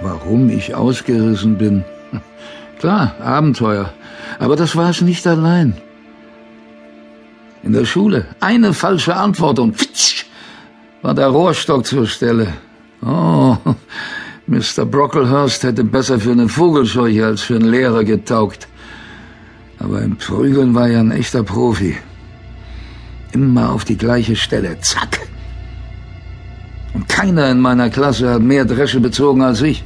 Warum ich ausgerissen bin? Klar, Abenteuer. Aber das war es nicht allein. In der Schule eine falsche Antwort und fitsch, war der Rohrstock zur Stelle. Oh, Mr. Brocklehurst hätte besser für eine Vogelscheuche als für einen Lehrer getaugt. Aber im Prügeln war er ein echter Profi. Immer auf die gleiche Stelle. Zack. Keiner in meiner Klasse hat mehr Dresche bezogen als ich.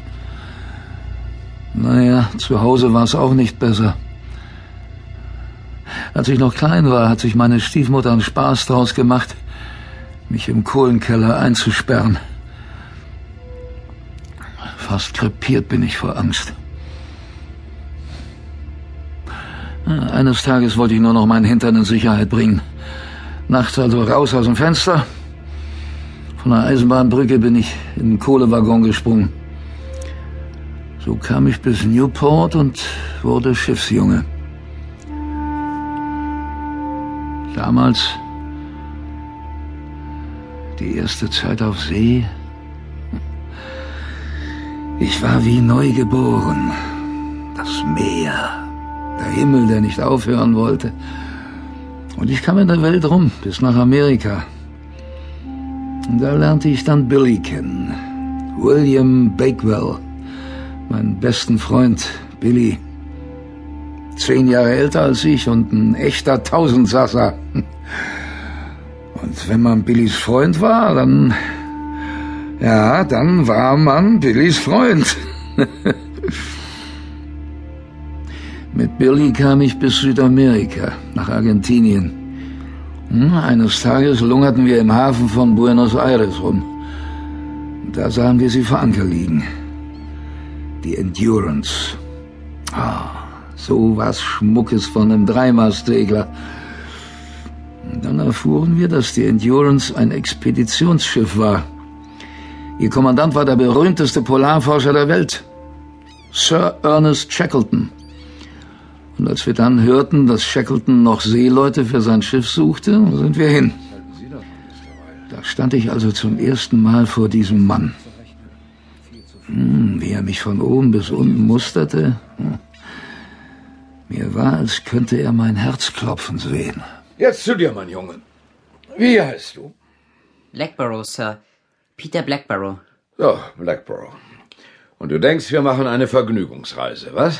Naja, zu Hause war es auch nicht besser. Als ich noch klein war, hat sich meine Stiefmutter einen Spaß draus gemacht, mich im Kohlenkeller einzusperren. Fast krepiert bin ich vor Angst. Eines Tages wollte ich nur noch meinen Hintern in Sicherheit bringen. Nachts also raus aus dem Fenster. Von der Eisenbahnbrücke bin ich in den Kohlewaggon gesprungen. So kam ich bis Newport und wurde Schiffsjunge. Damals, die erste Zeit auf See, ich war wie neugeboren. Das Meer, der Himmel, der nicht aufhören wollte. Und ich kam in der Welt rum, bis nach Amerika. Und da lernte ich dann Billy kennen. William Bakewell meinen besten Freund Billy. Zehn Jahre älter als ich und ein echter Tausendsasser. Und wenn man Billys Freund war, dann... Ja, dann war man Billys Freund. Mit Billy kam ich bis Südamerika, nach Argentinien. Hm, eines Tages lungerten wir im Hafen von Buenos Aires rum. Da sahen wir sie vor Anker liegen die Endurance. Ah, so was Schmuckes von einem Dreimastsegler. Dann erfuhren wir, dass die Endurance ein Expeditionsschiff war. Ihr Kommandant war der berühmteste Polarforscher der Welt, Sir Ernest Shackleton. Und als wir dann hörten, dass Shackleton noch Seeleute für sein Schiff suchte, sind wir hin. Da stand ich also zum ersten Mal vor diesem Mann. Hm, wie er mich von oben bis unten musterte. Hm. Mir war, als könnte er mein Herz klopfen sehen. Jetzt zu dir, mein Junge. Wie heißt du? Blackborough, Sir. Peter Blackborough. So, Blackborough. Und du denkst, wir machen eine Vergnügungsreise, was?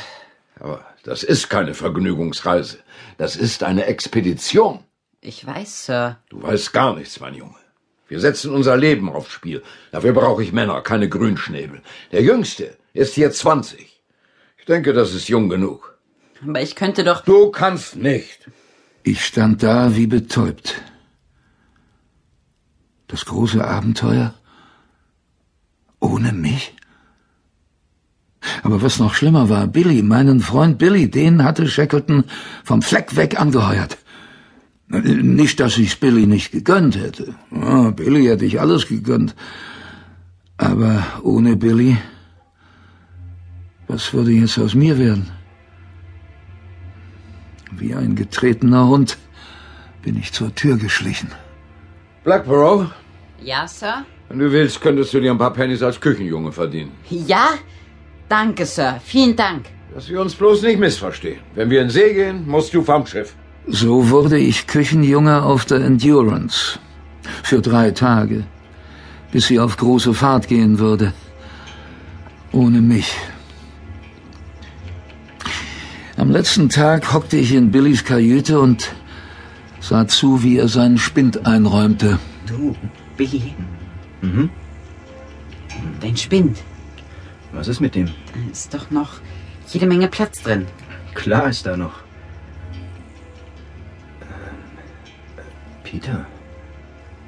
Aber das ist keine Vergnügungsreise. Das ist eine Expedition. Ich weiß, Sir. Du weißt gar nichts, mein Junge. Wir setzen unser Leben aufs Spiel. Dafür brauche ich Männer, keine Grünschnäbel. Der Jüngste ist hier 20. Ich denke, das ist jung genug. Aber ich könnte doch. Du kannst nicht. Ich stand da wie betäubt. Das große Abenteuer? Ohne mich? Aber was noch schlimmer war, Billy, meinen Freund Billy, den hatte Shackleton vom Fleck weg angeheuert. Nicht, dass ich's Billy nicht gegönnt hätte. Ja, Billy hätte ich alles gegönnt. Aber ohne Billy, was würde jetzt aus mir werden? Wie ein getretener Hund bin ich zur Tür geschlichen. Blackborough? Ja, Sir? Wenn du willst, könntest du dir ein paar Pennies als Küchenjunge verdienen. Ja? Danke, Sir. Vielen Dank. Dass wir uns bloß nicht missverstehen. Wenn wir in See gehen, musst du vom Schiff. So wurde ich Küchenjunge auf der Endurance. Für drei Tage. Bis sie auf große Fahrt gehen würde. Ohne mich. Am letzten Tag hockte ich in Billys Kajüte und sah zu, wie er seinen Spind einräumte. Du, Billy. Mhm. Dein Spind. Was ist mit dem? Da ist doch noch jede Menge Platz drin. Klar ist da noch. Peter,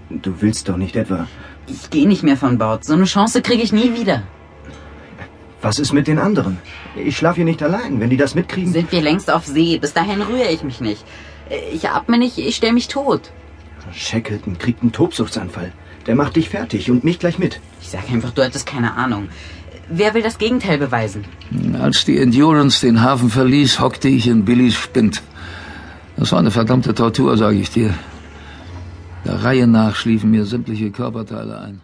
du willst doch nicht etwa. Ich gehe nicht mehr von Bord. So eine Chance kriege ich nie wieder. Was ist mit den anderen? Ich schlafe hier nicht allein. Wenn die das mitkriegen. Sind wir längst auf See. Bis dahin rühre ich mich nicht. Ich atme nicht, ich stelle mich tot. Shackleton kriegt einen Tobsuchtsanfall. Der macht dich fertig und mich gleich mit. Ich sage einfach, du hattest keine Ahnung. Wer will das Gegenteil beweisen? Als die Endurance den Hafen verließ, hockte ich in Billys Spind. Das war eine verdammte Tortur, sage ich dir. Der Reihe nach schliefen mir sämtliche Körperteile ein.